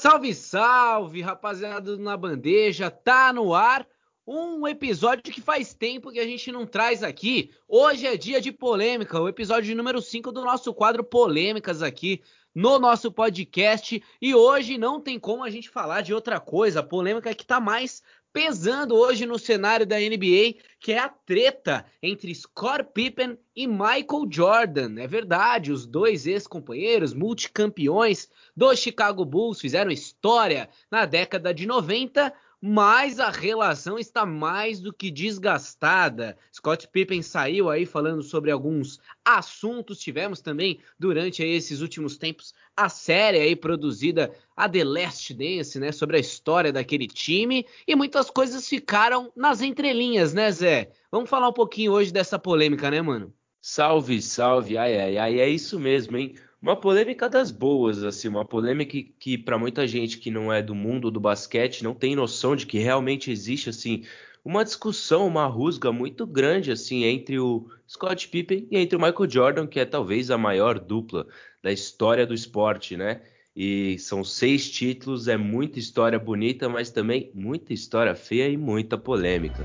Salve, salve, rapaziada do Na Bandeja, tá no ar um episódio que faz tempo que a gente não traz aqui. Hoje é dia de polêmica, o episódio número 5 do nosso quadro Polêmicas aqui no nosso podcast. E hoje não tem como a gente falar de outra coisa, polêmica que tá mais pesando hoje no cenário da NBA, que é a treta entre Scott Pippen e Michael Jordan. É verdade, os dois ex-companheiros, multicampeões do Chicago Bulls, fizeram história na década de 90, mas a relação está mais do que desgastada. Scott Pippen saiu aí falando sobre alguns assuntos. Tivemos também durante esses últimos tempos a série aí produzida a The Last Dance, né, sobre a história daquele time e muitas coisas ficaram nas entrelinhas, né, Zé? Vamos falar um pouquinho hoje dessa polêmica, né, mano? Salve, salve. Ai, ai, ai, é isso mesmo, hein? Uma polêmica das boas, assim, uma polêmica que, que para muita gente que não é do mundo do basquete não tem noção de que realmente existe, assim, uma discussão, uma rusga muito grande, assim, entre o Scott Pippen e entre o Michael Jordan, que é talvez a maior dupla da história do esporte, né? E são seis títulos, é muita história bonita, mas também muita história feia e muita polêmica.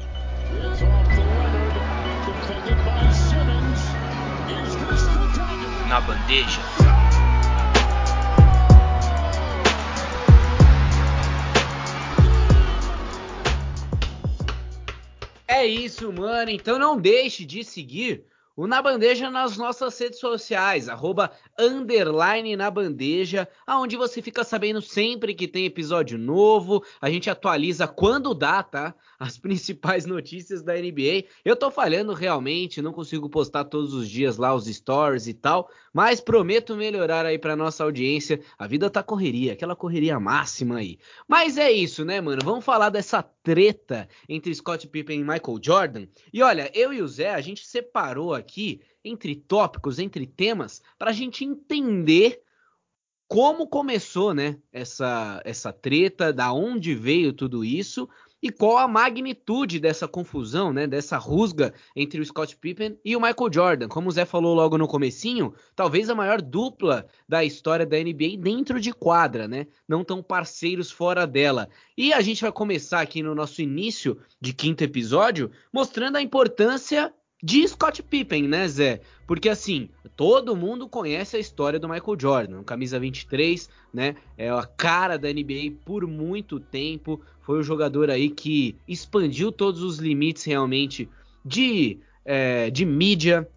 Na bandeja. É isso, mano. Então não deixe de seguir o Na Bandeja nas nossas redes sociais, arroba underline na bandeja, aonde você fica sabendo sempre que tem episódio novo. A gente atualiza quando dá, tá? As principais notícias da NBA. Eu tô falhando realmente, não consigo postar todos os dias lá os stories e tal, mas prometo melhorar aí pra nossa audiência. A vida tá correria, aquela correria máxima aí. Mas é isso, né, mano? Vamos falar dessa treta entre Scott Pippen e Michael Jordan. E olha, eu e o Zé, a gente separou aqui entre tópicos, entre temas, para a gente entender como começou, né, essa, essa treta, da onde veio tudo isso e qual a magnitude dessa confusão, né, dessa rusga entre o Scott Pippen e o Michael Jordan. Como o Zé falou logo no comecinho, talvez a maior dupla da história da NBA dentro de quadra, né, não tão parceiros fora dela. E a gente vai começar aqui no nosso início de quinto episódio mostrando a importância de Scott Pippen, né, Zé? Porque assim, todo mundo conhece a história do Michael Jordan, camisa 23, né? É a cara da NBA por muito tempo. Foi o jogador aí que expandiu todos os limites realmente de, é, de mídia,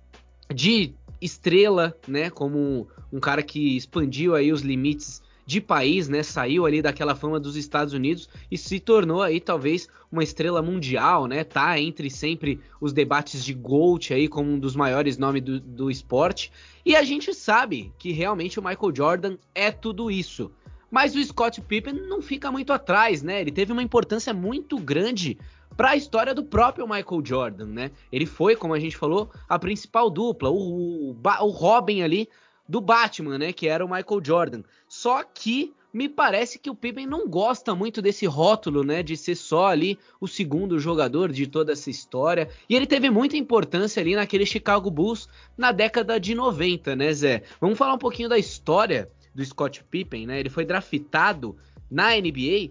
de estrela, né? Como um cara que expandiu aí os limites de país, né? Saiu ali daquela fama dos Estados Unidos e se tornou aí talvez uma estrela mundial, né? Tá entre sempre os debates de GOAT aí como um dos maiores nomes do, do esporte. E a gente sabe que realmente o Michael Jordan é tudo isso. Mas o Scott Pippen não fica muito atrás, né? Ele teve uma importância muito grande para a história do próprio Michael Jordan, né? Ele foi, como a gente falou, a principal dupla, o, o, o Robin ali do Batman, né? Que era o Michael Jordan. Só que me parece que o Pippen não gosta muito desse rótulo, né, de ser só ali o segundo jogador de toda essa história. E ele teve muita importância ali naquele Chicago Bulls na década de 90, né, Zé? Vamos falar um pouquinho da história do Scott Pippen, né? Ele foi draftado na NBA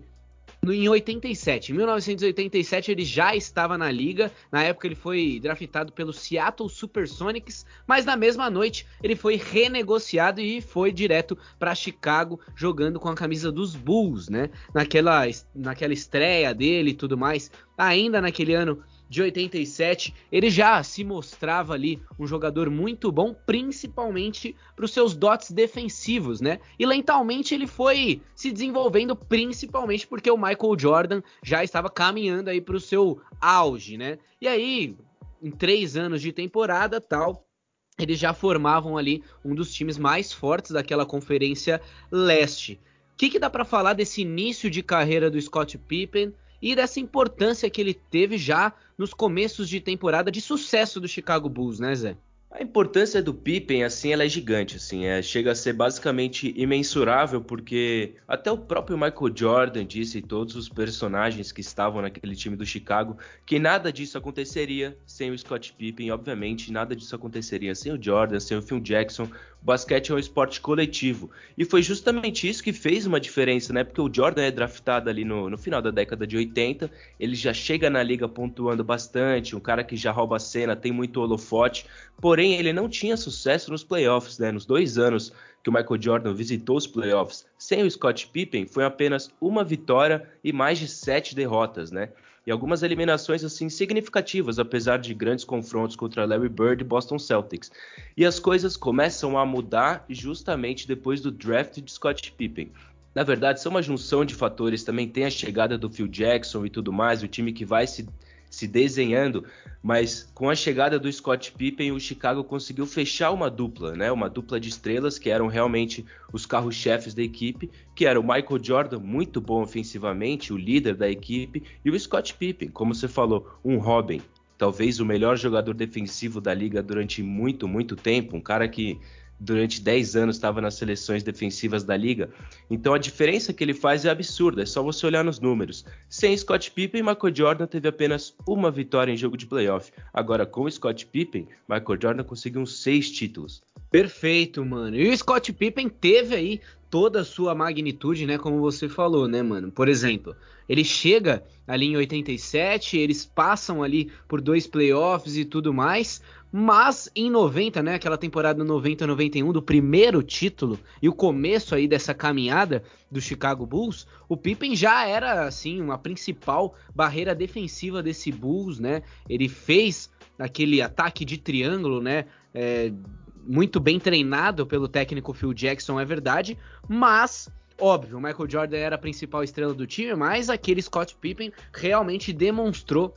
em 87. Em 1987 ele já estava na liga. Na época ele foi draftado pelo Seattle Supersonics, mas na mesma noite ele foi renegociado e foi direto para Chicago jogando com a camisa dos Bulls, né? Naquela naquela estreia dele e tudo mais. Ainda naquele ano de 87, ele já se mostrava ali um jogador muito bom, principalmente para os seus dotes defensivos, né? E lentamente ele foi se desenvolvendo, principalmente porque o Michael Jordan já estava caminhando aí para o seu auge, né? E aí, em três anos de temporada, tal, eles já formavam ali um dos times mais fortes daquela conferência leste. O que, que dá para falar desse início de carreira do Scott Pippen? E dessa importância que ele teve já nos começos de temporada de sucesso do Chicago Bulls, né, Zé? A importância do Pippen, assim, ela é gigante, assim, é, chega a ser basicamente imensurável, porque até o próprio Michael Jordan disse, e todos os personagens que estavam naquele time do Chicago, que nada disso aconteceria sem o Scott Pippen, obviamente, nada disso aconteceria sem o Jordan, sem o Phil Jackson, o basquete é um esporte coletivo. E foi justamente isso que fez uma diferença, né? Porque o Jordan é draftado ali no, no final da década de 80, ele já chega na liga pontuando bastante, um cara que já rouba a cena, tem muito holofote, porém ele não tinha sucesso nos playoffs, né? Nos dois anos que o Michael Jordan visitou os playoffs sem o Scott Pippen, foi apenas uma vitória e mais de sete derrotas, né? E algumas eliminações assim significativas, apesar de grandes confrontos contra Larry Bird e Boston Celtics. E as coisas começam a mudar justamente depois do draft de Scott Pippen. Na verdade, são uma junção de fatores. Também tem a chegada do Phil Jackson e tudo mais, o time que vai se se desenhando, mas com a chegada do Scott Pippen, o Chicago conseguiu fechar uma dupla, né? Uma dupla de estrelas que eram realmente os carros-chefes da equipe, que era o Michael Jordan, muito bom ofensivamente, o líder da equipe, e o Scott Pippen, como você falou, um Robin, talvez o melhor jogador defensivo da liga durante muito, muito tempo, um cara que durante 10 anos estava nas seleções defensivas da liga. Então a diferença que ele faz é absurda, é só você olhar nos números. Sem Scott Pippen, Michael Jordan teve apenas uma vitória em jogo de playoff. Agora com Scott Pippen, Michael Jordan conseguiu seis títulos. Perfeito, mano. E o Scott Pippen teve aí toda a sua magnitude, né, como você falou, né, mano? Por exemplo, ele chega ali em 87, eles passam ali por dois playoffs e tudo mais, mas em 90, né, aquela temporada 90-91 do primeiro título e o começo aí dessa caminhada do Chicago Bulls, o Pippen já era assim uma principal barreira defensiva desse Bulls, né? Ele fez aquele ataque de triângulo, né? É, muito bem treinado pelo técnico Phil Jackson, é verdade, mas óbvio, o Michael Jordan era a principal estrela do time, mas aquele Scott Pippen realmente demonstrou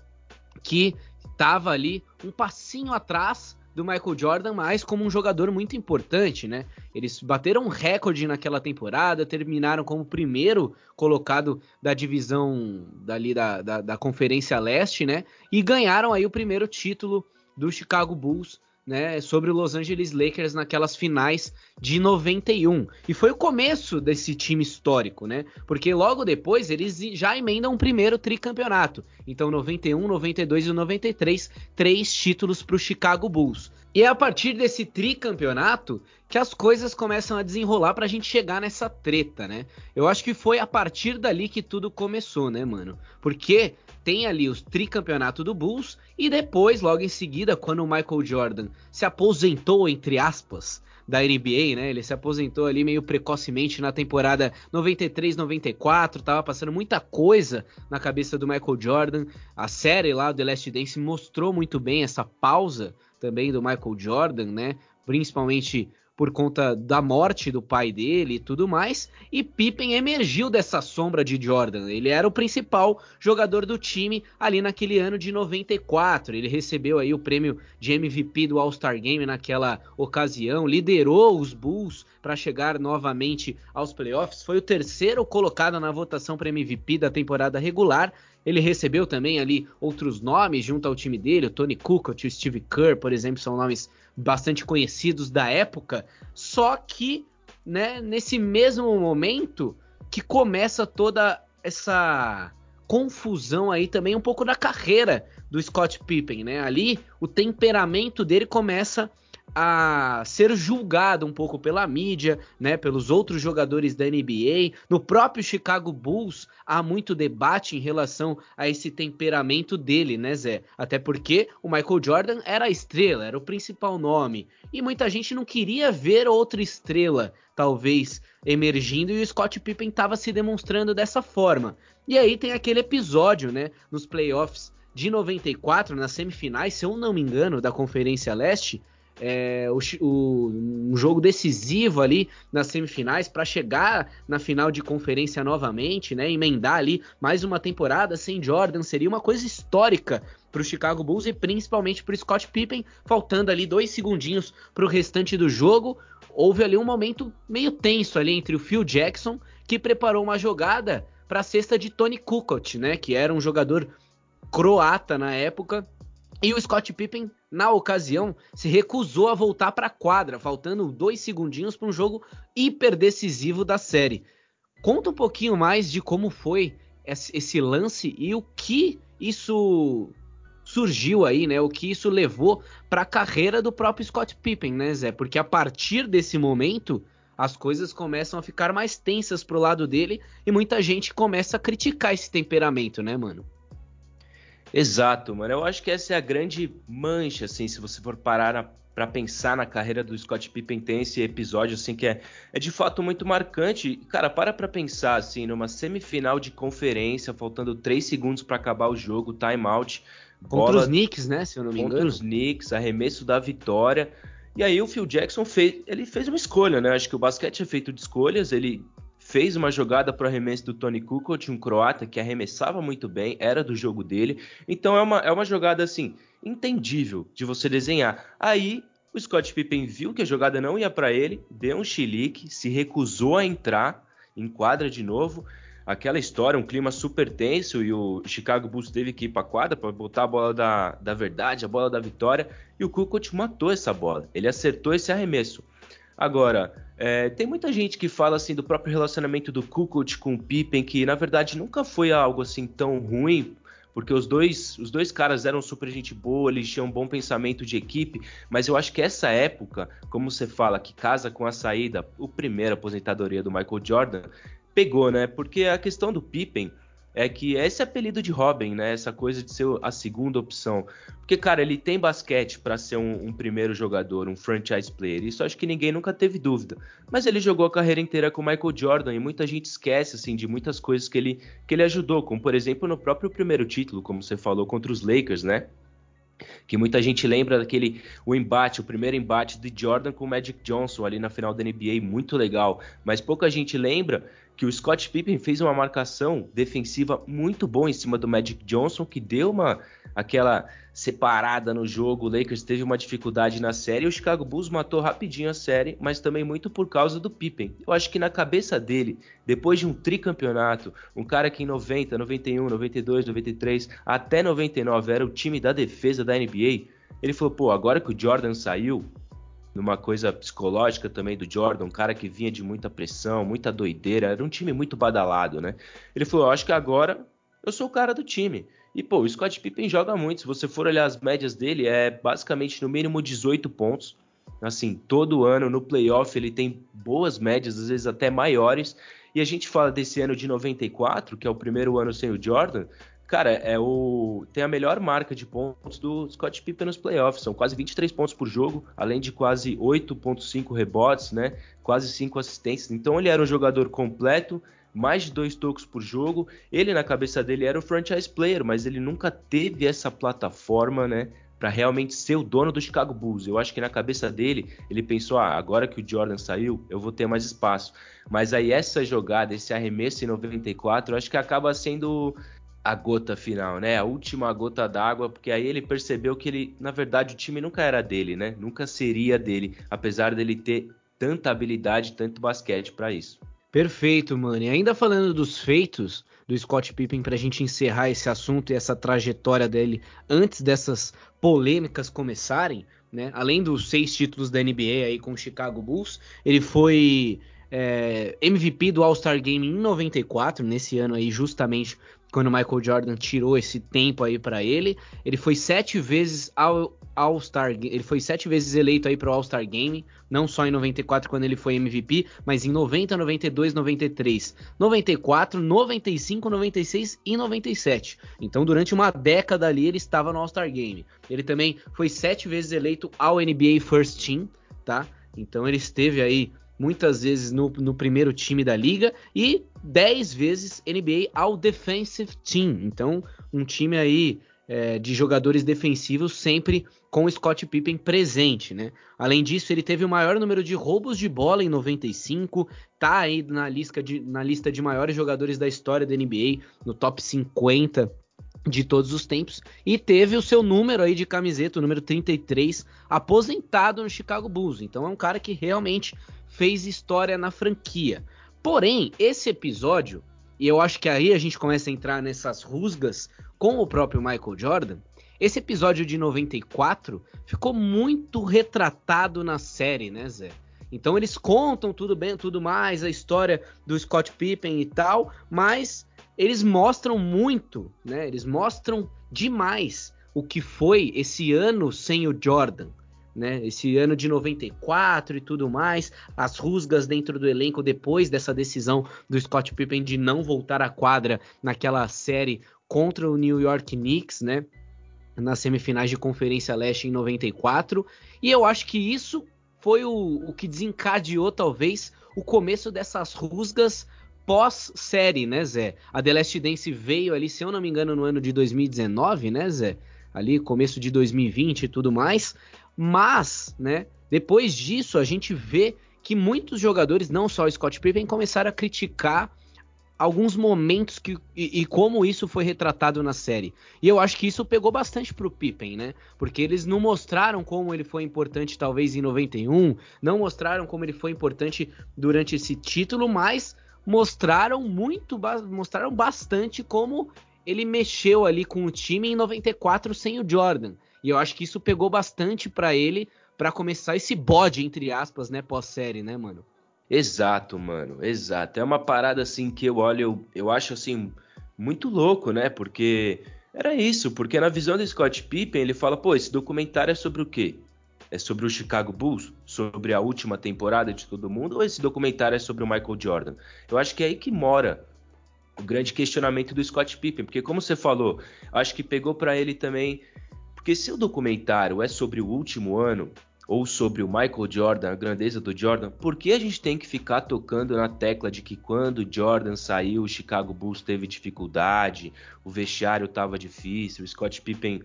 que estava ali um passinho atrás do Michael Jordan, mas como um jogador muito importante, né? Eles bateram um recorde naquela temporada, terminaram como primeiro colocado da divisão dali da, da, da Conferência Leste, né? E ganharam aí o primeiro título do Chicago Bulls né, sobre o Los Angeles Lakers naquelas finais de 91. E foi o começo desse time histórico, né? Porque logo depois eles já emendam o primeiro tricampeonato. Então 91, 92 e 93, três títulos para o Chicago Bulls. E é a partir desse tricampeonato que as coisas começam a desenrolar pra gente chegar nessa treta, né? Eu acho que foi a partir dali que tudo começou, né, mano? Porque tem ali os tricampeonato do Bulls e depois, logo em seguida, quando o Michael Jordan se aposentou, entre aspas, da NBA, né? Ele se aposentou ali meio precocemente na temporada 93-94, tava passando muita coisa na cabeça do Michael Jordan. A série lá do The Last Dance mostrou muito bem essa pausa também do Michael Jordan, né? Principalmente por conta da morte do pai dele e tudo mais, e Pippen emergiu dessa sombra de Jordan. Ele era o principal jogador do time ali naquele ano de 94. Ele recebeu aí o prêmio de MVP do All-Star Game naquela ocasião, liderou os Bulls para chegar novamente aos playoffs, foi o terceiro colocado na votação para MVP da temporada regular. Ele recebeu também ali outros nomes junto ao time dele, o Tony Kukoc, o Steve Kerr, por exemplo, são nomes bastante conhecidos da época, só que, né, nesse mesmo momento que começa toda essa confusão aí também um pouco da carreira do Scott Pippen, né? Ali o temperamento dele começa a ser julgado um pouco pela mídia, né, pelos outros jogadores da NBA. No próprio Chicago Bulls há muito debate em relação a esse temperamento dele, né, Zé? Até porque o Michael Jordan era a estrela, era o principal nome, e muita gente não queria ver outra estrela, talvez emergindo, e o Scott Pippen estava se demonstrando dessa forma. E aí tem aquele episódio, né, nos playoffs de 94, nas semifinais, se eu não me engano, da Conferência Leste, é, o, o, um jogo decisivo ali nas semifinais para chegar na final de conferência novamente, né? Emendar ali mais uma temporada sem Jordan seria uma coisa histórica para o Chicago Bulls e principalmente para o Scott Pippen, faltando ali dois segundinhos para o restante do jogo. Houve ali um momento meio tenso ali entre o Phil Jackson, que preparou uma jogada para a cesta de Tony Kukoc, né? Que era um jogador croata na época e o Scott Pippen, na ocasião, se recusou a voltar para a quadra, faltando dois segundinhos para um jogo hiper decisivo da série. Conta um pouquinho mais de como foi esse lance e o que isso surgiu aí, né? O que isso levou para a carreira do próprio Scott Pippen, né, Zé? Porque a partir desse momento as coisas começam a ficar mais tensas pro lado dele e muita gente começa a criticar esse temperamento, né, mano? Exato, mano. Eu acho que essa é a grande mancha, assim, se você for parar para pensar na carreira do Scott Pippen, tem esse episódio, assim, que é, é de fato muito marcante. Cara, para pra pensar, assim, numa semifinal de conferência, faltando 3 segundos para acabar o jogo, timeout. Contra bola, os Knicks, né, se eu não me engano. Contra os Knicks, arremesso da vitória. E aí o Phil Jackson fez, ele fez uma escolha, né? Acho que o basquete é feito de escolhas. Ele fez uma jogada para o arremesso do Tony Kukoc, um croata que arremessava muito bem, era do jogo dele. Então é uma, é uma jogada assim entendível de você desenhar. Aí o Scott Pippen viu que a jogada não ia para ele, deu um chilique, se recusou a entrar, em quadra de novo aquela história, um clima super tenso e o Chicago Bulls teve que ir para quadra para botar a bola da, da verdade, a bola da vitória e o Kukoc matou essa bola. Ele acertou esse arremesso. Agora, é, tem muita gente que fala assim do próprio relacionamento do Kukoc com o Pippen, que na verdade nunca foi algo assim tão ruim, porque os dois, os dois caras eram super gente boa, eles tinham um bom pensamento de equipe, mas eu acho que essa época, como você fala, que casa com a saída, o primeiro aposentadoria do Michael Jordan, pegou, né? Porque a questão do Pippen é que esse apelido de Robin, né? Essa coisa de ser a segunda opção. Porque, cara, ele tem basquete para ser um, um, primeiro jogador, um franchise player. Isso acho que ninguém nunca teve dúvida. Mas ele jogou a carreira inteira com o Michael Jordan e muita gente esquece, assim, de muitas coisas que ele, que ele ajudou. Como, por exemplo, no próprio primeiro título, como você falou, contra os Lakers, né? que muita gente lembra daquele o embate, o primeiro embate de Jordan com o Magic Johnson ali na final da NBA, muito legal, mas pouca gente lembra que o Scott Pippen fez uma marcação defensiva muito boa em cima do Magic Johnson, que deu uma aquela separada no jogo. O Lakers teve uma dificuldade na série. O Chicago Bulls matou rapidinho a série, mas também muito por causa do Pippen. Eu acho que na cabeça dele, depois de um tricampeonato, um cara que em 90, 91, 92, 93, até 99 era o time da defesa da NBA, ele falou: pô, agora que o Jordan saiu, numa coisa psicológica também do Jordan, um cara que vinha de muita pressão, muita doideira, era um time muito badalado, né? Ele falou: Eu acho que agora eu sou o cara do time. E, pô, o Scott Pippen joga muito. Se você for olhar as médias dele, é basicamente no mínimo 18 pontos. Assim, todo ano no playoff ele tem boas médias, às vezes até maiores. E a gente fala desse ano de 94, que é o primeiro ano sem o Jordan. Cara, é o tem a melhor marca de pontos do Scott Pippen nos playoffs, são quase 23 pontos por jogo, além de quase 8.5 rebotes, né? Quase 5 assistências. Então ele era um jogador completo, mais de dois tocos por jogo. Ele na cabeça dele era o franchise player, mas ele nunca teve essa plataforma, né? Para realmente ser o dono do Chicago Bulls. Eu acho que na cabeça dele, ele pensou: ah, agora que o Jordan saiu, eu vou ter mais espaço. Mas aí essa jogada, esse arremesso em 94, eu acho que acaba sendo a gota final, né? A última gota d'água, porque aí ele percebeu que ele, na verdade, o time nunca era dele, né? Nunca seria dele, apesar dele ter tanta habilidade, tanto basquete para isso. Perfeito, mano. E ainda falando dos feitos do Scott Pippen para a gente encerrar esse assunto e essa trajetória dele antes dessas polêmicas começarem, né? Além dos seis títulos da NBA aí com o Chicago Bulls, ele foi é, MVP do All-Star Game em 94, nesse ano aí, justamente quando o Michael Jordan tirou esse tempo aí para ele. Ele foi sete vezes ao All-Star, ele foi sete vezes eleito aí o All-Star Game, não só em 94 quando ele foi MVP, mas em 90, 92, 93, 94, 95, 96 e 97. Então, durante uma década ali ele estava no All-Star Game. Ele também foi sete vezes eleito ao NBA First Team, tá? Então ele esteve aí muitas vezes no, no primeiro time da liga e 10 vezes NBA ao Defensive Team. Então, um time aí é, de jogadores defensivos sempre com o Scott Pippen presente, né? Além disso, ele teve o maior número de roubos de bola em 95, tá aí na lista de, na lista de maiores jogadores da história da NBA, no top 50 de todos os tempos e teve o seu número aí de camiseta, o número 33, aposentado no Chicago Bulls. Então é um cara que realmente fez história na franquia. Porém, esse episódio, e eu acho que aí a gente começa a entrar nessas rusgas com o próprio Michael Jordan, esse episódio de 94 ficou muito retratado na série, né, Zé? Então eles contam tudo bem, tudo mais, a história do Scott Pippen e tal, mas eles mostram muito, né? Eles mostram demais o que foi esse ano sem o Jordan, né? Esse ano de 94 e tudo mais, as rusgas dentro do elenco depois dessa decisão do Scott Pippen de não voltar à quadra naquela série contra o New York Knicks, né? Nas semifinais de Conferência Leste em 94. E eu acho que isso foi o, o que desencadeou, talvez, o começo dessas rusgas pós-série, né, Zé? A The Last Dance veio ali, se eu não me engano, no ano de 2019, né, Zé? Ali, começo de 2020 e tudo mais. Mas, né, depois disso, a gente vê que muitos jogadores, não só o Scott Pippen, começaram a criticar alguns momentos que, e, e, como isso foi retratado na série. E eu acho que isso pegou bastante pro Pippen, né? Porque eles não mostraram como ele foi importante talvez em 91, não mostraram como ele foi importante durante esse título, mas mostraram muito, mostraram bastante como ele mexeu ali com o time em 94 sem o Jordan. E eu acho que isso pegou bastante para ele para começar esse bode entre aspas, né, pós-série, né, mano? Exato, mano, exato. É uma parada assim que eu olho, eu, eu acho assim muito louco, né? Porque era isso, porque na visão do Scott Pippen, ele fala, pô, esse documentário é sobre o quê? É sobre o Chicago Bulls? Sobre a última temporada de todo mundo? Ou esse documentário é sobre o Michael Jordan? Eu acho que é aí que mora o grande questionamento do Scott Pippen, porque como você falou, acho que pegou para ele também, porque se o documentário é sobre o último ano, ou sobre o Michael Jordan, a grandeza do Jordan, por que a gente tem que ficar tocando na tecla de que quando Jordan saiu, o Chicago Bulls teve dificuldade, o vestiário estava difícil, o Scott Pippen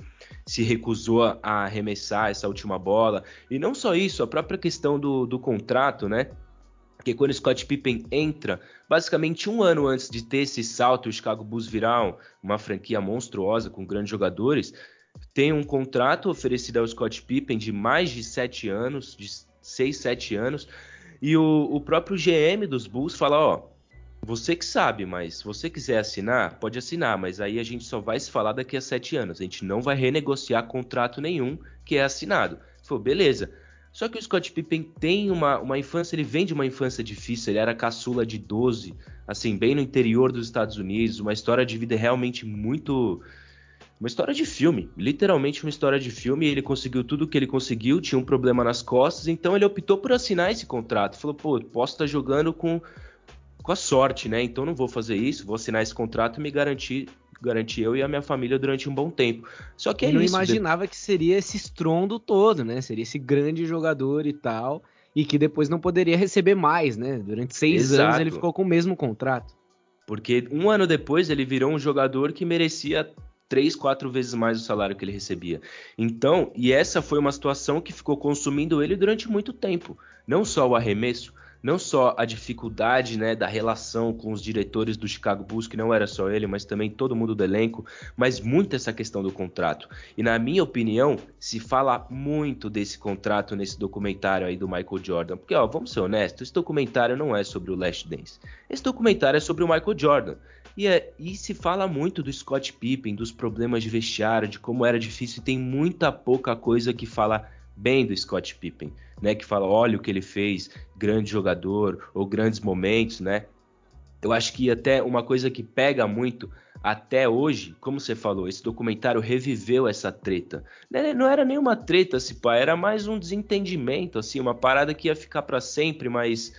se recusou a arremessar essa última bola. E não só isso, a própria questão do, do contrato, né? Porque quando o Scott Pippen entra, basicamente um ano antes de ter esse salto, o Chicago Bulls virar uma franquia monstruosa com grandes jogadores, tem um contrato oferecido ao Scott Pippen de mais de sete anos, de seis, sete anos, e o, o próprio GM dos Bulls fala, ó, você que sabe, mas se você quiser assinar, pode assinar, mas aí a gente só vai se falar daqui a sete anos. A gente não vai renegociar contrato nenhum que é assinado. Falou, beleza. Só que o Scott Pippen tem uma, uma infância, ele vem de uma infância difícil, ele era caçula de 12, assim, bem no interior dos Estados Unidos, uma história de vida realmente muito uma história de filme, literalmente uma história de filme. Ele conseguiu tudo o que ele conseguiu, tinha um problema nas costas, então ele optou por assinar esse contrato. Falou, pô, posso estar jogando com, com a sorte, né? Então não vou fazer isso, vou assinar esse contrato e me garantir, garantir eu e a minha família durante um bom tempo. Só que é não isso, imaginava de... que seria esse estrondo todo, né? Seria esse grande jogador e tal, e que depois não poderia receber mais, né? Durante seis Exato. anos ele ficou com o mesmo contrato. Porque um ano depois ele virou um jogador que merecia três, quatro vezes mais o salário que ele recebia. Então, e essa foi uma situação que ficou consumindo ele durante muito tempo. Não só o arremesso, não só a dificuldade né, da relação com os diretores do Chicago Bulls, que não era só ele, mas também todo mundo do elenco, mas muito essa questão do contrato. E na minha opinião, se fala muito desse contrato nesse documentário aí do Michael Jordan. Porque, ó, vamos ser honestos, esse documentário não é sobre o Last Dance. Esse documentário é sobre o Michael Jordan. E, é, e se fala muito do Scott Pippen, dos problemas de vestiário, de como era difícil, e tem muita pouca coisa que fala bem do Scott Pippen, né? Que fala, olha o que ele fez, grande jogador, ou grandes momentos, né? Eu acho que até uma coisa que pega muito até hoje, como você falou, esse documentário reviveu essa treta. Né, não era nenhuma treta, se pá, era mais um desentendimento, assim, uma parada que ia ficar para sempre, mas,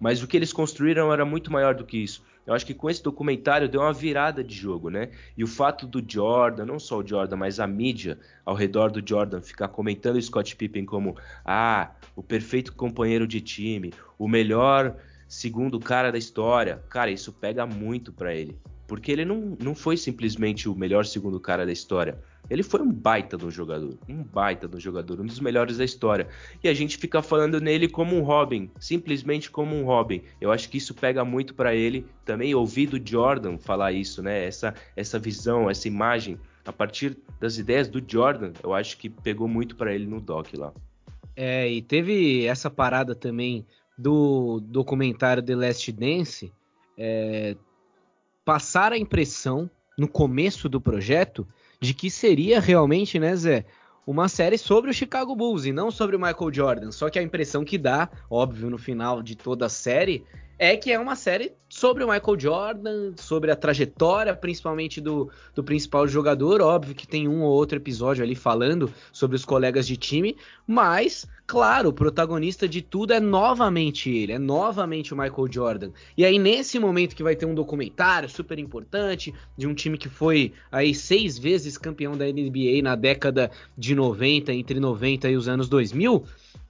mas o que eles construíram era muito maior do que isso. Eu acho que com esse documentário deu uma virada de jogo, né? E o fato do Jordan, não só o Jordan, mas a mídia ao redor do Jordan ficar comentando o Scott Pippen como ah, o perfeito companheiro de time, o melhor segundo cara da história. Cara, isso pega muito para ele. Porque ele não, não foi simplesmente o melhor segundo cara da história. Ele foi um baita do jogador, um baita do jogador, um dos melhores da história. E a gente fica falando nele como um Robin, simplesmente como um Robin. Eu acho que isso pega muito para ele. Também ouvi do Jordan falar isso, né? Essa essa visão, essa imagem a partir das ideias do Jordan, eu acho que pegou muito para ele no doc lá. É, e teve essa parada também do documentário The Last Dance, é, passar a impressão no começo do projeto de que seria realmente, né, Zé, uma série sobre o Chicago Bulls e não sobre o Michael Jordan. Só que a impressão que dá, óbvio, no final de toda a série, é que é uma série sobre o Michael Jordan, sobre a trajetória, principalmente do, do principal jogador. Óbvio que tem um ou outro episódio ali falando sobre os colegas de time, mas, claro, o protagonista de tudo é novamente ele, é novamente o Michael Jordan. E aí, nesse momento que vai ter um documentário super importante de um time que foi aí seis vezes campeão da NBA na década de 90, entre 90 e os anos 2000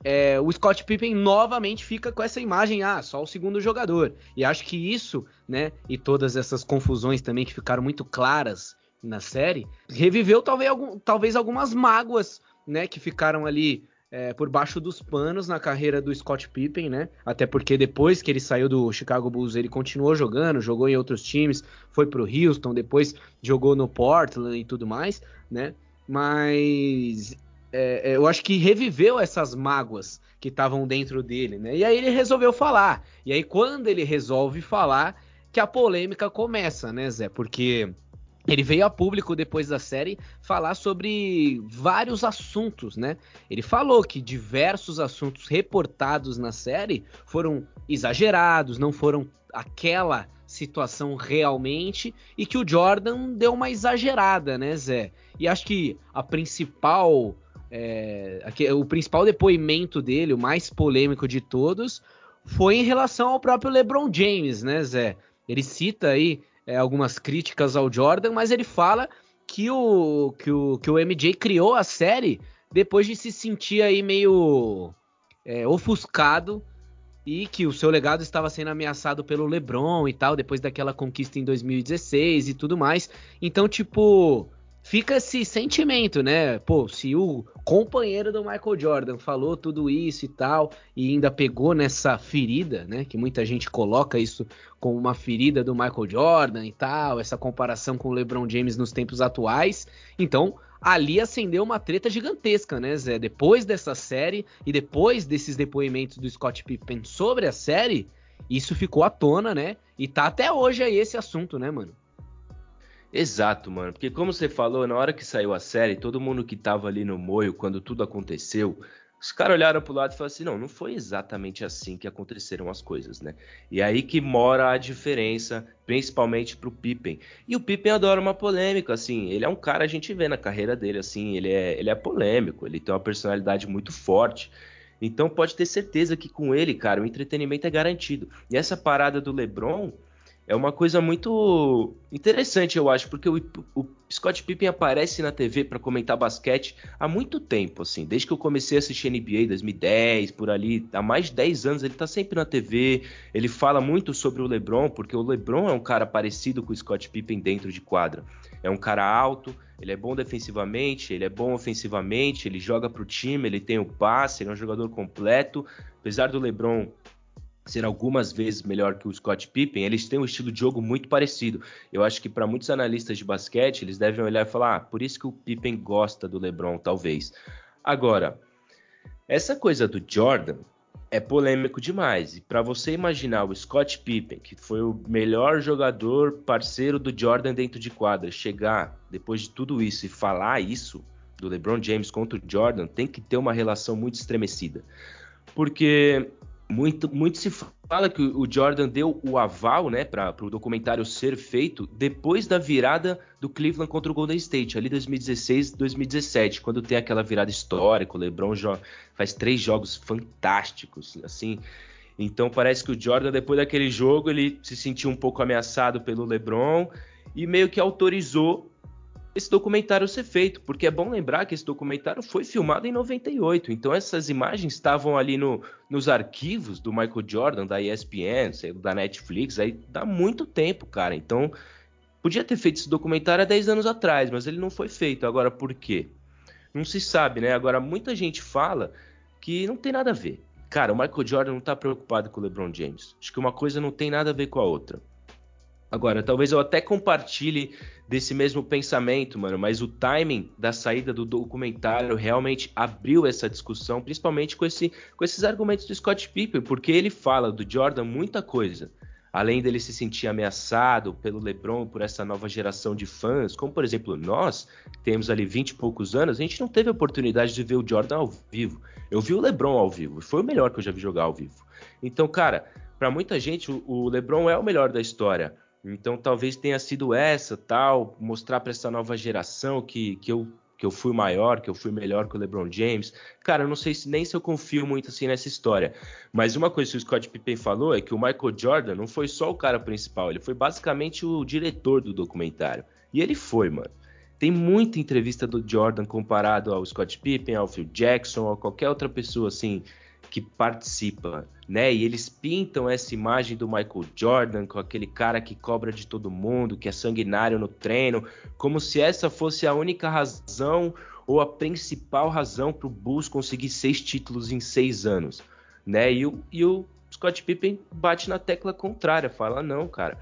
é, o Scott Pippen novamente fica com essa imagem, ah, só o segundo jogador. E acho que isso, né, e todas essas confusões também que ficaram muito claras na série, reviveu talvez, algum, talvez algumas mágoas, né, que ficaram ali é, por baixo dos panos na carreira do Scott Pippen, né? Até porque depois que ele saiu do Chicago Bulls, ele continuou jogando, jogou em outros times, foi pro Houston, depois jogou no Portland e tudo mais, né? Mas é, eu acho que reviveu essas mágoas que estavam dentro dele, né? E aí ele resolveu falar. E aí quando ele resolve falar, que a polêmica começa, né, Zé? Porque ele veio a público depois da série falar sobre vários assuntos, né? Ele falou que diversos assuntos reportados na série foram exagerados, não foram aquela situação realmente e que o Jordan deu uma exagerada, né, Zé? E acho que a principal é, aqui, o principal depoimento dele, o mais polêmico de todos, foi em relação ao próprio LeBron James, né, Zé? Ele cita aí é, algumas críticas ao Jordan, mas ele fala que o, que o, que o MJ criou a série depois de se sentir aí meio é, ofuscado e que o seu legado estava sendo ameaçado pelo LeBron e tal, depois daquela conquista em 2016 e tudo mais. Então, tipo, fica esse sentimento, né? Pô, se o companheiro do Michael Jordan falou tudo isso e tal, e ainda pegou nessa ferida, né? Que muita gente coloca isso como uma ferida do Michael Jordan e tal, essa comparação com o LeBron James nos tempos atuais. Então, ali acendeu uma treta gigantesca, né, Zé? Depois dessa série e depois desses depoimentos do Scott Pippen sobre a série, isso ficou à tona, né? E tá até hoje aí esse assunto, né, mano? Exato, mano. Porque como você falou, na hora que saiu a série, todo mundo que tava ali no moio, quando tudo aconteceu, os caras olharam pro lado e falaram assim: não, não foi exatamente assim que aconteceram as coisas, né? E aí que mora a diferença, principalmente pro Pippen. E o Pippen adora uma polêmica, assim. Ele é um cara, a gente vê na carreira dele, assim, ele é, ele é polêmico, ele tem uma personalidade muito forte. Então pode ter certeza que com ele, cara, o entretenimento é garantido. E essa parada do LeBron é uma coisa muito interessante, eu acho, porque o, o Scott Pippen aparece na TV para comentar basquete há muito tempo, assim, desde que eu comecei a assistir NBA 2010, por ali, há mais de 10 anos ele tá sempre na TV, ele fala muito sobre o LeBron, porque o LeBron é um cara parecido com o Scott Pippen dentro de quadra. É um cara alto, ele é bom defensivamente, ele é bom ofensivamente, ele joga pro time, ele tem o passe, ele é um jogador completo. Apesar do LeBron ser algumas vezes melhor que o Scott Pippen, eles têm um estilo de jogo muito parecido. Eu acho que para muitos analistas de basquete, eles devem olhar e falar: ah, por isso que o Pippen gosta do LeBron, talvez. Agora, essa coisa do Jordan é polêmico demais. E para você imaginar o Scott Pippen, que foi o melhor jogador parceiro do Jordan dentro de quadra, chegar depois de tudo isso e falar isso do LeBron James contra o Jordan, tem que ter uma relação muito estremecida. Porque muito, muito se fala que o Jordan deu o aval né, para o documentário ser feito depois da virada do Cleveland contra o Golden State, ali 2016, 2017, quando tem aquela virada histórica, o LeBron faz três jogos fantásticos, assim. Então parece que o Jordan, depois daquele jogo, ele se sentiu um pouco ameaçado pelo LeBron e meio que autorizou esse documentário ser feito, porque é bom lembrar que esse documentário foi filmado em 98, então essas imagens estavam ali no, nos arquivos do Michael Jordan, da ESPN, da Netflix, aí dá muito tempo, cara. Então, podia ter feito esse documentário há 10 anos atrás, mas ele não foi feito. Agora, por quê? Não se sabe, né? Agora, muita gente fala que não tem nada a ver. Cara, o Michael Jordan não tá preocupado com o LeBron James. Acho que uma coisa não tem nada a ver com a outra. Agora, talvez eu até compartilhe desse mesmo pensamento, mano, mas o timing da saída do documentário realmente abriu essa discussão, principalmente com, esse, com esses argumentos do Scott Pippen, porque ele fala do Jordan muita coisa. Além dele se sentir ameaçado pelo LeBron, por essa nova geração de fãs, como por exemplo nós, temos ali 20 e poucos anos, a gente não teve a oportunidade de ver o Jordan ao vivo. Eu vi o LeBron ao vivo, foi o melhor que eu já vi jogar ao vivo. Então, cara, para muita gente o, LeBron é o melhor da história. Então talvez tenha sido essa, tal, mostrar para essa nova geração que, que eu que eu fui maior, que eu fui melhor que o LeBron James. Cara, eu não sei se, nem se eu confio muito assim nessa história. Mas uma coisa que o Scott Pippen falou é que o Michael Jordan não foi só o cara principal, ele foi basicamente o diretor do documentário. E ele foi, mano. Tem muita entrevista do Jordan comparado ao Scott Pippen, ao Phil Jackson, a qualquer outra pessoa assim que participa, né? E eles pintam essa imagem do Michael Jordan com aquele cara que cobra de todo mundo, que é sanguinário no treino, como se essa fosse a única razão ou a principal razão para o Bulls conseguir seis títulos em seis anos, né? E o, e o Scott Pippen bate na tecla contrária, fala não, cara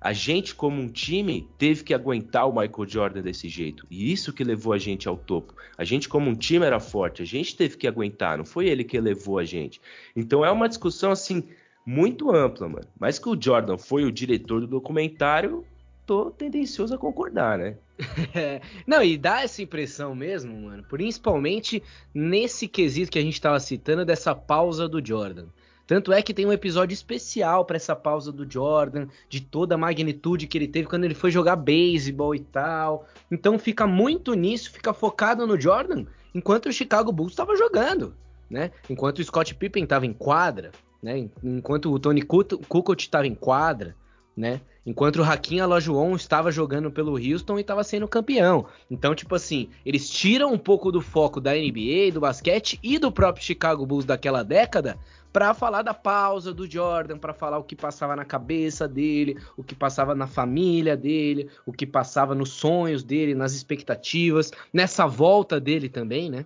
a gente, como um time, teve que aguentar o Michael Jordan desse jeito. E isso que levou a gente ao topo. A gente, como um time, era forte. A gente teve que aguentar. Não foi ele que levou a gente. Então é uma discussão, assim, muito ampla, mano. Mas que o Jordan foi o diretor do documentário, tô tendencioso a concordar, né? Não, e dá essa impressão mesmo, mano. Principalmente nesse quesito que a gente tava citando dessa pausa do Jordan. Tanto é que tem um episódio especial para essa pausa do Jordan, de toda a magnitude que ele teve quando ele foi jogar beisebol e tal. Então fica muito nisso, fica focado no Jordan, enquanto o Chicago Bulls estava jogando, né? Enquanto o Scott Pippen estava em quadra, né? Enquanto o Tony Kukoc estava em quadra, né? Enquanto o Hakim Olajuwon estava jogando pelo Houston e estava sendo campeão. Então, tipo assim, eles tiram um pouco do foco da NBA, do basquete e do próprio Chicago Bulls daquela década para falar da pausa do Jordan, para falar o que passava na cabeça dele, o que passava na família dele, o que passava nos sonhos dele, nas expectativas, nessa volta dele também, né?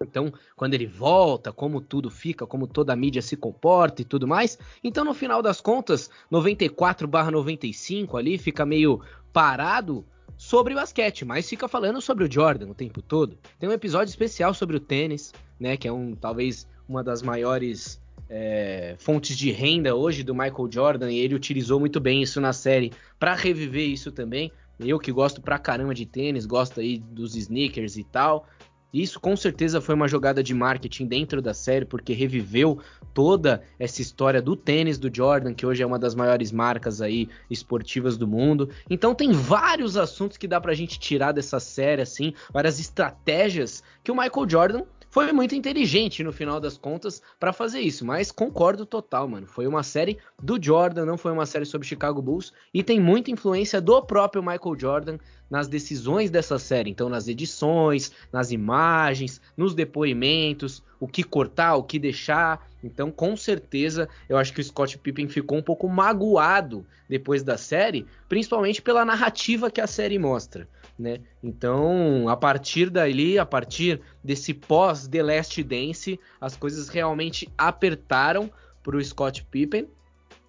Então, quando ele volta, como tudo fica, como toda a mídia se comporta e tudo mais. Então, no final das contas, 94/95 ali fica meio parado sobre o basquete, mas fica falando sobre o Jordan o tempo todo. Tem um episódio especial sobre o tênis, né, que é um talvez uma das maiores é, fontes de renda hoje do Michael Jordan e ele utilizou muito bem isso na série para reviver isso também. Eu que gosto pra caramba de tênis, gosto aí dos sneakers e tal. Isso com certeza foi uma jogada de marketing dentro da série, porque reviveu toda essa história do tênis do Jordan, que hoje é uma das maiores marcas aí esportivas do mundo. Então tem vários assuntos que dá pra gente tirar dessa série, assim, várias estratégias que o Michael Jordan foi muito inteligente no final das contas para fazer isso, mas concordo total, mano. Foi uma série do Jordan, não foi uma série sobre Chicago Bulls e tem muita influência do próprio Michael Jordan nas decisões dessa série, então nas edições, nas imagens, nos depoimentos, o que cortar, o que deixar. Então, com certeza, eu acho que o Scott Pippen ficou um pouco magoado depois da série, principalmente pela narrativa que a série mostra né? Então, a partir dali, a partir desse pós The Last Dance, as coisas realmente apertaram para o Scott Pippen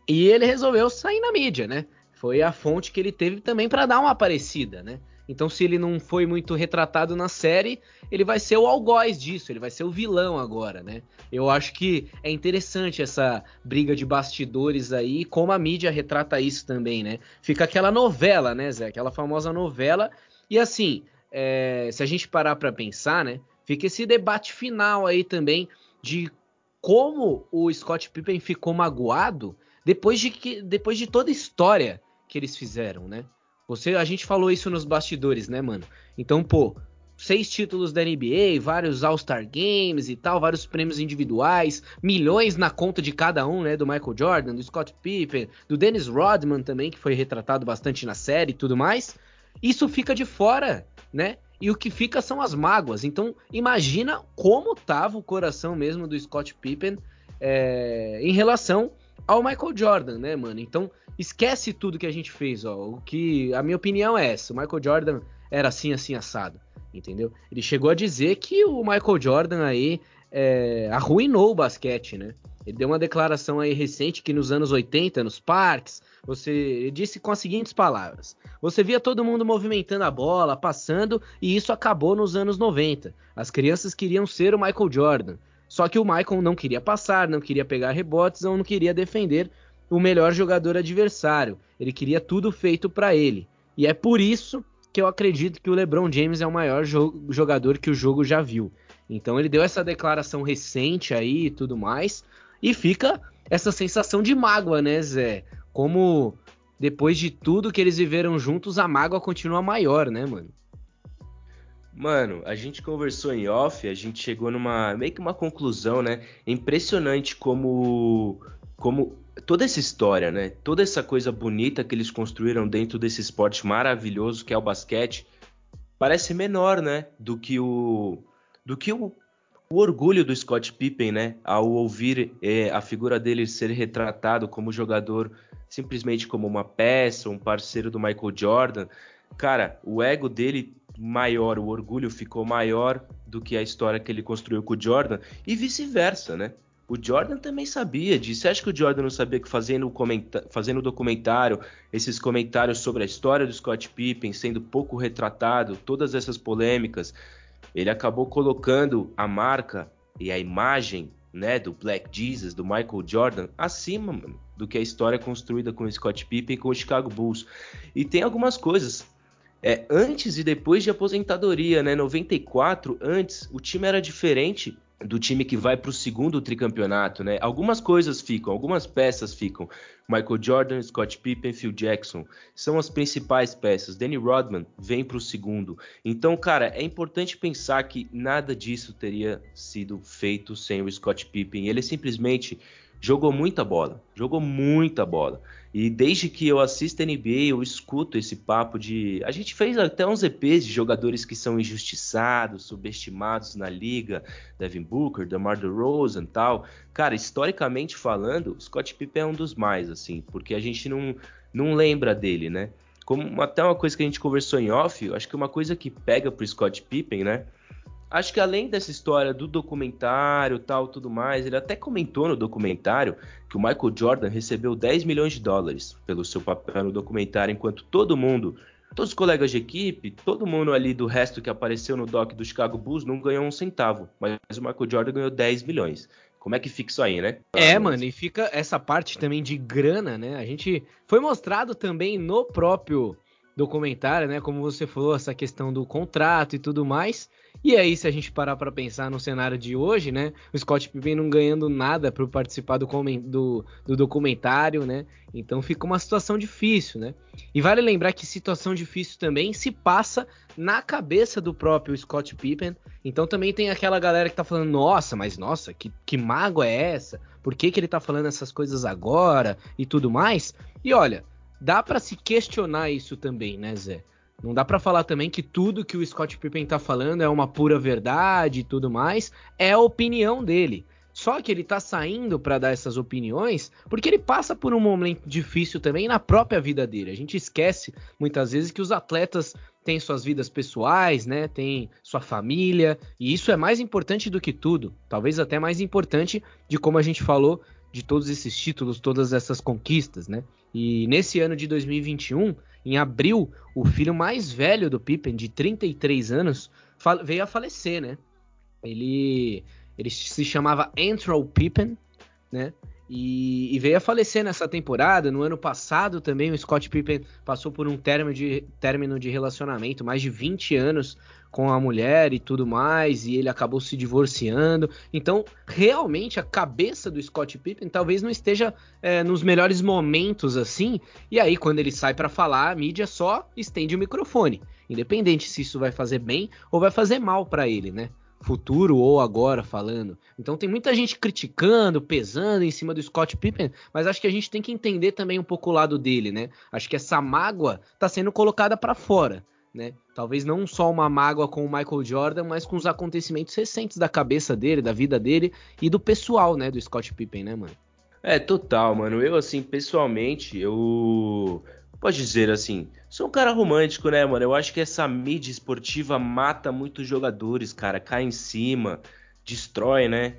e ele resolveu sair na mídia, né? Foi a fonte que ele teve também para dar uma aparecida, né? Então, se ele não foi muito retratado na série, ele vai ser o algoz disso, ele vai ser o vilão agora, né? Eu acho que é interessante essa briga de bastidores aí, como a mídia retrata isso também, né? Fica aquela novela, né, Zé? Aquela famosa novela e assim, é, se a gente parar para pensar, né, fica esse debate final aí também de como o Scott Pippen ficou magoado depois de que depois de toda a história que eles fizeram, né? Você, a gente falou isso nos bastidores, né, mano? Então, pô, seis títulos da NBA, vários All-Star Games e tal, vários prêmios individuais, milhões na conta de cada um, né? Do Michael Jordan, do Scott Pippen, do Dennis Rodman também, que foi retratado bastante na série e tudo mais. Isso fica de fora, né? E o que fica são as mágoas. Então, imagina como tava o coração mesmo do Scott Pippen é, em relação ao Michael Jordan, né, mano? Então, esquece tudo que a gente fez, ó. O que a minha opinião é essa: o Michael Jordan era assim, assim assado, entendeu? Ele chegou a dizer que o Michael Jordan aí é, arruinou o basquete, né? Ele deu uma declaração aí recente que nos anos 80, nos parques, você disse com as seguintes palavras: Você via todo mundo movimentando a bola, passando, e isso acabou nos anos 90. As crianças queriam ser o Michael Jordan. Só que o Michael não queria passar, não queria pegar rebotes ou não queria defender o melhor jogador adversário. Ele queria tudo feito para ele. E é por isso que eu acredito que o LeBron James é o maior jogador que o jogo já viu. Então ele deu essa declaração recente aí e tudo mais. E fica essa sensação de mágoa, né, Zé? Como depois de tudo que eles viveram juntos, a mágoa continua maior, né, mano? Mano, a gente conversou em off, a gente chegou numa meio que uma conclusão, né? É impressionante como como toda essa história, né? Toda essa coisa bonita que eles construíram dentro desse esporte maravilhoso que é o basquete, parece menor, né, do que o do que o, o orgulho do Scott Pippen, né, ao ouvir é, a figura dele ser retratado como jogador simplesmente como uma peça, um parceiro do Michael Jordan. Cara, o ego dele maior, o orgulho ficou maior do que a história que ele construiu com o Jordan e vice-versa, né? O Jordan também sabia disso. Você acha que o Jordan não sabia que fazendo, fazendo documentário, esses comentários sobre a história do Scott Pippen sendo pouco retratado, todas essas polêmicas, ele acabou colocando a marca e a imagem né, do Black Jesus, do Michael Jordan, acima mano, do que a história construída com o Scott Pippen e com o Chicago Bulls. E tem algumas coisas é, antes e depois de aposentadoria, né? 94, antes, o time era diferente do time que vai para o segundo tricampeonato, né? Algumas coisas ficam, algumas peças ficam. Michael Jordan, Scott Pippen, Phil Jackson são as principais peças. Danny Rodman vem para o segundo. Então, cara, é importante pensar que nada disso teria sido feito sem o Scott Pippen. Ele simplesmente jogou muita bola, jogou muita bola. E desde que eu assisto NBA, eu escuto esse papo de. A gente fez até uns EPs de jogadores que são injustiçados, subestimados na liga, Devin Booker, DeMar DeRozan tal. Cara, historicamente falando, Scott Pippen é um dos mais, assim, porque a gente não, não lembra dele, né? Como até uma coisa que a gente conversou em off, acho que uma coisa que pega pro Scott Pippen, né? Acho que além dessa história do documentário tal, tudo mais, ele até comentou no documentário que o Michael Jordan recebeu 10 milhões de dólares pelo seu papel no documentário, enquanto todo mundo, todos os colegas de equipe, todo mundo ali do resto que apareceu no doc do Chicago Bulls não ganhou um centavo, mas o Michael Jordan ganhou 10 milhões. Como é que fica isso aí, né? É, mano, e fica essa parte também de grana, né? A gente foi mostrado também no próprio documentário, né? Como você falou, essa questão do contrato e tudo mais. E aí, se a gente parar para pensar no cenário de hoje, né? O Scott Pippen não ganhando nada para participar do, do, do, documentário, né? Então fica uma situação difícil, né? E vale lembrar que situação difícil também se passa na cabeça do próprio Scott Pippen. Então também tem aquela galera que tá falando, nossa, mas nossa, que, que mágoa é essa? Por que, que ele tá falando essas coisas agora e tudo mais? E olha, dá para se questionar isso também, né, Zé? Não dá para falar também que tudo que o Scott Pippen tá falando é uma pura verdade e tudo mais. É a opinião dele. Só que ele tá saindo para dar essas opiniões porque ele passa por um momento difícil também na própria vida dele. A gente esquece muitas vezes que os atletas têm suas vidas pessoais, né? Tem sua família, e isso é mais importante do que tudo. Talvez até mais importante de como a gente falou de todos esses títulos, todas essas conquistas, né? E nesse ano de 2021, em abril, o filho mais velho do Pippen, de 33 anos, veio a falecer, né? Ele, ele se chamava Antro Pippen, né? E, e, veio a falecer nessa temporada. No ano passado também o Scott Pippen passou por um término de, término de relacionamento, mais de 20 anos com a mulher e tudo mais, e ele acabou se divorciando. Então, realmente, a cabeça do Scott Pippen talvez não esteja é, nos melhores momentos assim. E aí, quando ele sai para falar, a mídia só estende o microfone, independente se isso vai fazer bem ou vai fazer mal para ele, né? Futuro ou agora falando. Então tem muita gente criticando, pesando em cima do Scott Pippen, mas acho que a gente tem que entender também um pouco o lado dele, né? Acho que essa mágoa tá sendo colocada para fora, né? Talvez não só uma mágoa com o Michael Jordan, mas com os acontecimentos recentes da cabeça dele, da vida dele e do pessoal, né, do Scott Pippen, né, mano? É, total, mano. Eu assim, pessoalmente, eu pode dizer assim, sou um cara romântico, né, mano? Eu acho que essa mídia esportiva mata muitos jogadores, cara, cai em cima, destrói, né?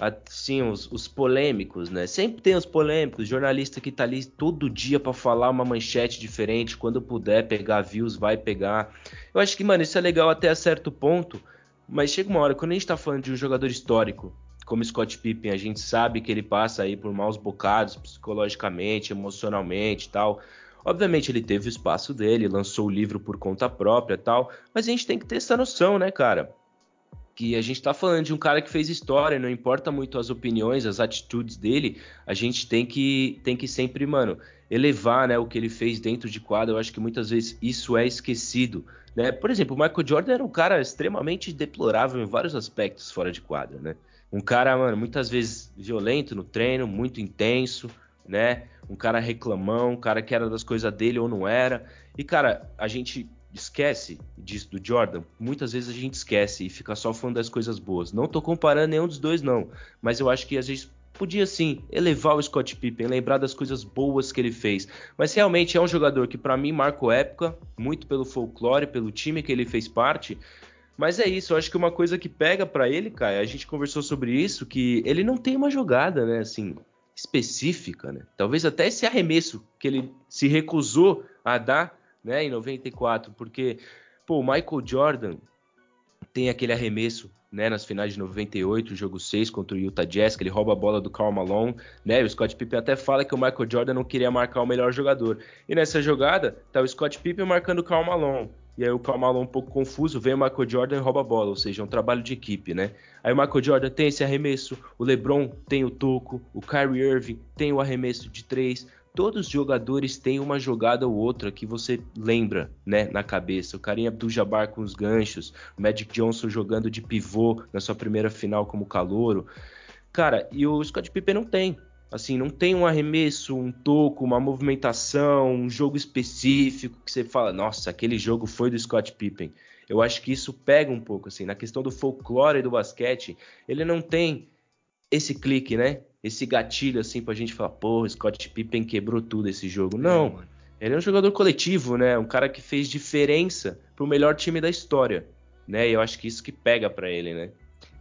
Assim, os, os polêmicos, né? Sempre tem os polêmicos, jornalista que tá ali todo dia para falar uma manchete diferente, quando puder pegar views, vai pegar. Eu acho que, mano, isso é legal até certo ponto, mas chega uma hora, quando a gente tá falando de um jogador histórico, como Scott Pippen, a gente sabe que ele passa aí por maus bocados psicologicamente, emocionalmente e tal. Obviamente ele teve o espaço dele, lançou o livro por conta própria tal, mas a gente tem que ter essa noção, né, cara? que a gente está falando de um cara que fez história, não importa muito as opiniões, as atitudes dele, a gente tem que, tem que sempre, mano, elevar né, o que ele fez dentro de quadra. Eu acho que muitas vezes isso é esquecido. Né? Por exemplo, o Michael Jordan era um cara extremamente deplorável em vários aspectos fora de quadra, né? Um cara, mano, muitas vezes violento no treino, muito intenso, né? Um cara reclamão, um cara que era das coisas dele ou não era. E, cara, a gente esquece disso do Jordan, muitas vezes a gente esquece e fica só falando das coisas boas. Não tô comparando nenhum dos dois, não. Mas eu acho que às vezes podia sim elevar o Scott Pippen, lembrar das coisas boas que ele fez. Mas realmente é um jogador que para mim marcou época, muito pelo folclore, pelo time que ele fez parte. Mas é isso, eu acho que uma coisa que pega para ele, cara, a gente conversou sobre isso, que ele não tem uma jogada, né, assim, específica, né? Talvez até esse arremesso que ele se recusou a dar né, em 94, porque pô, o Michael Jordan tem aquele arremesso né, nas finais de 98, jogo 6 contra o Utah Jazz, que ele rouba a bola do Karl Malone, né? O Scott Pippen até fala que o Michael Jordan não queria marcar o melhor jogador. E nessa jogada, tá o Scott Pippen marcando o Karl Malone. E aí o Karl Malone um pouco confuso, vem o Michael Jordan e rouba a bola, ou seja, é um trabalho de equipe, né? Aí o Michael Jordan tem esse arremesso, o LeBron tem o toco, o Kyrie Irving tem o arremesso de três, todos os jogadores têm uma jogada ou outra que você lembra, né, na cabeça. O Karim Abdul-Jabbar com os ganchos, o Magic Johnson jogando de pivô na sua primeira final como calouro. Cara, e o Scott Pippen não tem. Assim, não tem um arremesso, um toco, uma movimentação, um jogo específico que você fala, nossa, aquele jogo foi do Scott Pippen. Eu acho que isso pega um pouco, assim, na questão do folclore do basquete, ele não tem esse clique, né? esse gatilho assim pra gente falar, pô, Scott Pippen quebrou tudo esse jogo. Não, ele é um jogador coletivo, né? Um cara que fez diferença pro melhor time da história, né? E eu acho que isso que pega para ele, né?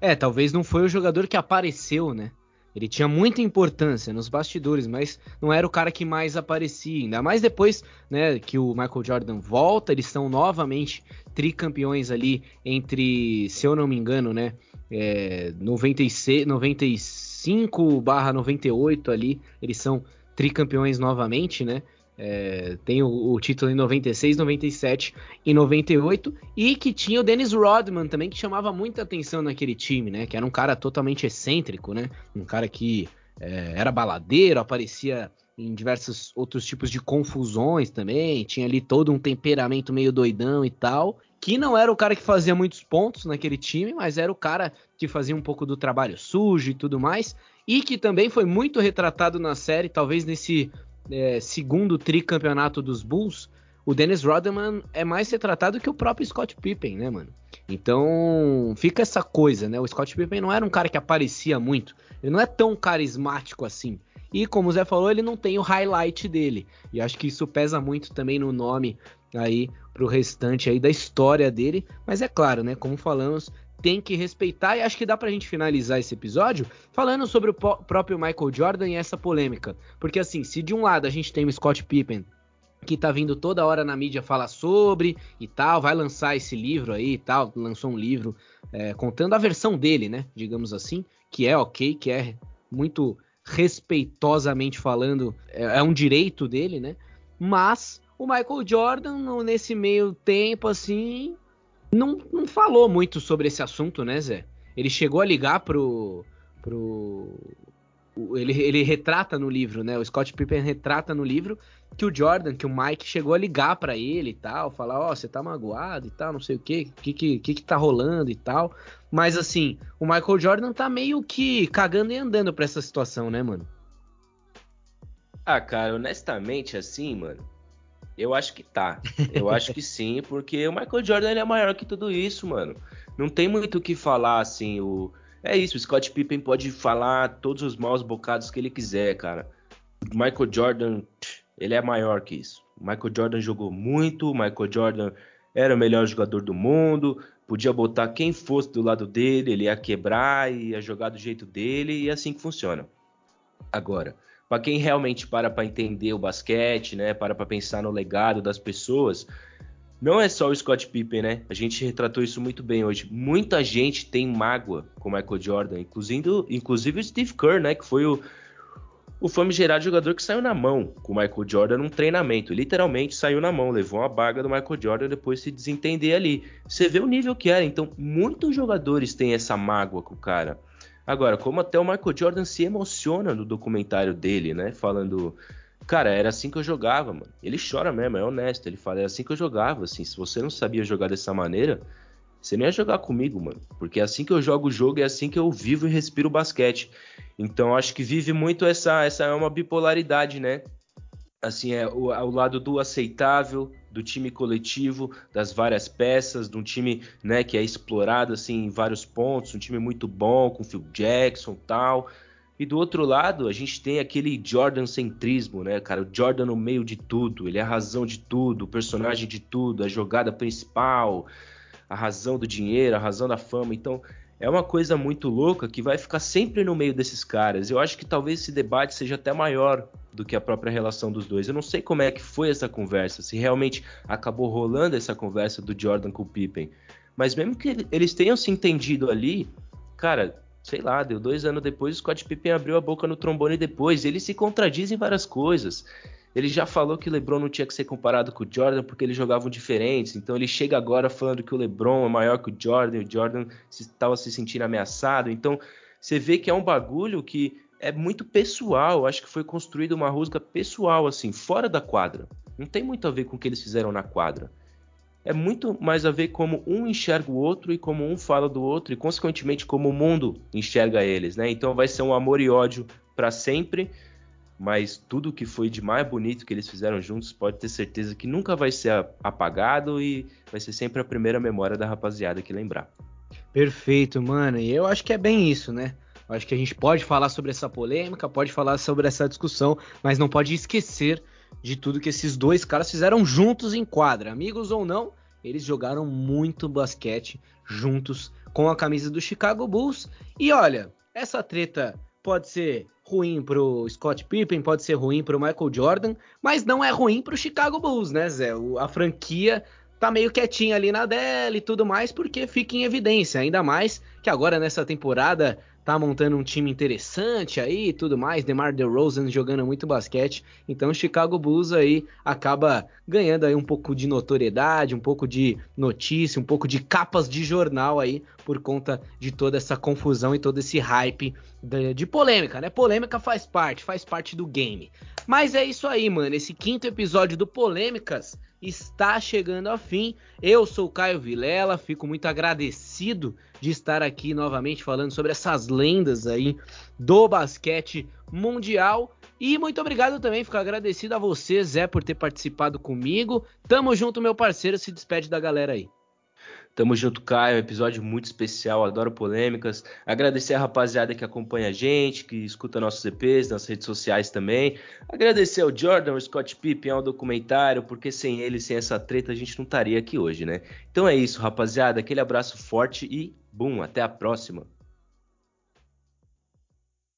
É, talvez não foi o jogador que apareceu, né? Ele tinha muita importância nos bastidores, mas não era o cara que mais aparecia. Ainda mais depois né, que o Michael Jordan volta, eles são novamente tricampeões ali entre, se eu não me engano, né? É, 96, 96 95/98 ali, eles são tricampeões novamente, né? É, tem o, o, título em 96, 97 e 98 e que tinha o Dennis Rodman também que chamava muita atenção naquele time, né? Que era um cara totalmente excêntrico, né? Um cara que é, era baladeiro, aparecia em diversos outros tipos de confusões também, tinha ali todo um temperamento meio doidão e tal, que não era o cara que fazia muitos pontos naquele time, mas era o cara que fazia um pouco do trabalho sujo e tudo mais, e que também foi muito retratado na série, talvez nesse é, segundo tricampeonato dos Bulls, o Dennis Rodman é mais retratado que o próprio Scott Pippen, né, mano? Então fica essa coisa, né? O Scott Pippen não era um cara que aparecia muito, ele não é tão carismático assim. E como o Zé falou, ele não tem o highlight dele. E acho que isso pesa muito também no nome aí pro restante aí da história dele. Mas é claro, né? Como falamos, tem que respeitar e acho que dá pra gente finalizar esse episódio falando sobre o próprio Michael Jordan e essa polêmica. Porque assim, se de um lado a gente tem o Scott Pippen que tá vindo toda hora na mídia falar sobre e tal, vai lançar esse livro aí e tal, lançou um livro é, contando a versão dele, né, digamos assim, que é ok, que é muito respeitosamente falando, é, é um direito dele, né? Mas o Michael Jordan, nesse meio tempo, assim, não, não falou muito sobre esse assunto, né, Zé? Ele chegou a ligar pro. pro ele, ele retrata no livro, né? O Scott Pippen retrata no livro que o Jordan, que o Mike chegou a ligar para ele e tal, falar, ó, oh, você tá magoado e tal, não sei o que, o que, que, que tá rolando e tal. Mas assim, o Michael Jordan tá meio que cagando e andando pra essa situação, né, mano? Ah, cara, honestamente, assim, mano, eu acho que tá. Eu acho que sim, porque o Michael Jordan ele é maior que tudo isso, mano. Não tem muito o que falar, assim, o... É isso, o Scott Pippen pode falar todos os maus bocados que ele quiser, cara. O Michael Jordan, ele é maior que isso. O Michael Jordan jogou muito, o Michael Jordan era o melhor jogador do mundo, podia botar quem fosse do lado dele, ele ia quebrar, ia jogar do jeito dele, e é assim que funciona. Agora, para quem realmente para para entender o basquete, né, para para pensar no legado das pessoas, não é só o Scott Pippen, né? A gente retratou isso muito bem hoje. Muita gente tem mágoa com o Michael Jordan, inclusive, o Steve Kerr, né, que foi o o famigerado jogador que saiu na mão com o Michael Jordan num treinamento. Literalmente saiu na mão, levou uma baga do Michael Jordan depois se desentender ali. Você vê o nível que era. Então, muitos jogadores têm essa mágoa com o cara. Agora, como até o Michael Jordan se emociona no documentário dele, né? Falando. Cara, era assim que eu jogava, mano. Ele chora mesmo, é honesto. Ele fala, era assim que eu jogava, assim. Se você não sabia jogar dessa maneira, você nem ia jogar comigo, mano. Porque é assim que eu jogo o jogo, é assim que eu vivo e respiro basquete. Então acho que vive muito essa essa é uma bipolaridade, né? Assim, é o, é o lado do aceitável, do time coletivo, das várias peças, de um time, né, que é explorado assim em vários pontos, um time muito bom, com Phil Jackson, tal. E do outro lado, a gente tem aquele Jordan centrismo, né, cara? O Jordan no meio de tudo, ele é a razão de tudo, o personagem de tudo, a jogada principal, a razão do dinheiro, a razão da fama. Então, é uma coisa muito louca que vai ficar sempre no meio desses caras. Eu acho que talvez esse debate seja até maior do que a própria relação dos dois. Eu não sei como é que foi essa conversa, se realmente acabou rolando essa conversa do Jordan com o Pippen. Mas mesmo que eles tenham se entendido ali, cara, sei lá, deu dois anos depois, o Scott Pippen abriu a boca no trombone depois. Eles se contradizem várias coisas. Ele já falou que o LeBron não tinha que ser comparado com o Jordan porque eles jogavam diferentes. Então ele chega agora falando que o LeBron é maior que o Jordan, o Jordan estava se sentindo ameaçado. Então você vê que é um bagulho que é muito pessoal. Acho que foi construído uma rusga pessoal assim, fora da quadra. Não tem muito a ver com o que eles fizeram na quadra. É muito mais a ver como um enxerga o outro e como um fala do outro e consequentemente como o mundo enxerga eles, né? Então vai ser um amor e ódio para sempre mas tudo que foi de mais bonito que eles fizeram juntos pode ter certeza que nunca vai ser apagado e vai ser sempre a primeira memória da rapaziada que lembrar. Perfeito, mano. E eu acho que é bem isso, né? Eu acho que a gente pode falar sobre essa polêmica, pode falar sobre essa discussão, mas não pode esquecer de tudo que esses dois caras fizeram juntos em quadra, amigos ou não. Eles jogaram muito basquete juntos com a camisa do Chicago Bulls. E olha, essa treta pode ser ruim pro Scott Pippen, pode ser ruim pro Michael Jordan, mas não é ruim pro Chicago Bulls, né, Zé? A franquia tá meio quietinha ali na dela e tudo mais, porque fica em evidência, ainda mais que agora nessa temporada tá montando um time interessante aí e tudo mais, DeMar DeRozan jogando muito basquete, então o Chicago Bulls aí acaba ganhando aí um pouco de notoriedade, um pouco de notícia, um pouco de capas de jornal aí por conta de toda essa confusão e todo esse hype de, de polêmica, né? Polêmica faz parte, faz parte do game. Mas é isso aí, mano, esse quinto episódio do Polêmicas está chegando ao fim. Eu sou o Caio Vilela, fico muito agradecido de estar aqui novamente falando sobre essas lendas aí do basquete mundial. E muito obrigado também, fico agradecido a você, Zé, por ter participado comigo. Tamo junto, meu parceiro, se despede da galera aí. Tamo junto, Caio. Episódio muito especial. Adoro polêmicas. Agradecer a rapaziada que acompanha a gente, que escuta nossos EPs nas redes sociais também. Agradecer ao Jordan, ao Scott Pippen, ao documentário, porque sem ele, sem essa treta, a gente não estaria aqui hoje, né? Então é isso, rapaziada. Aquele abraço forte e, bum, até a próxima.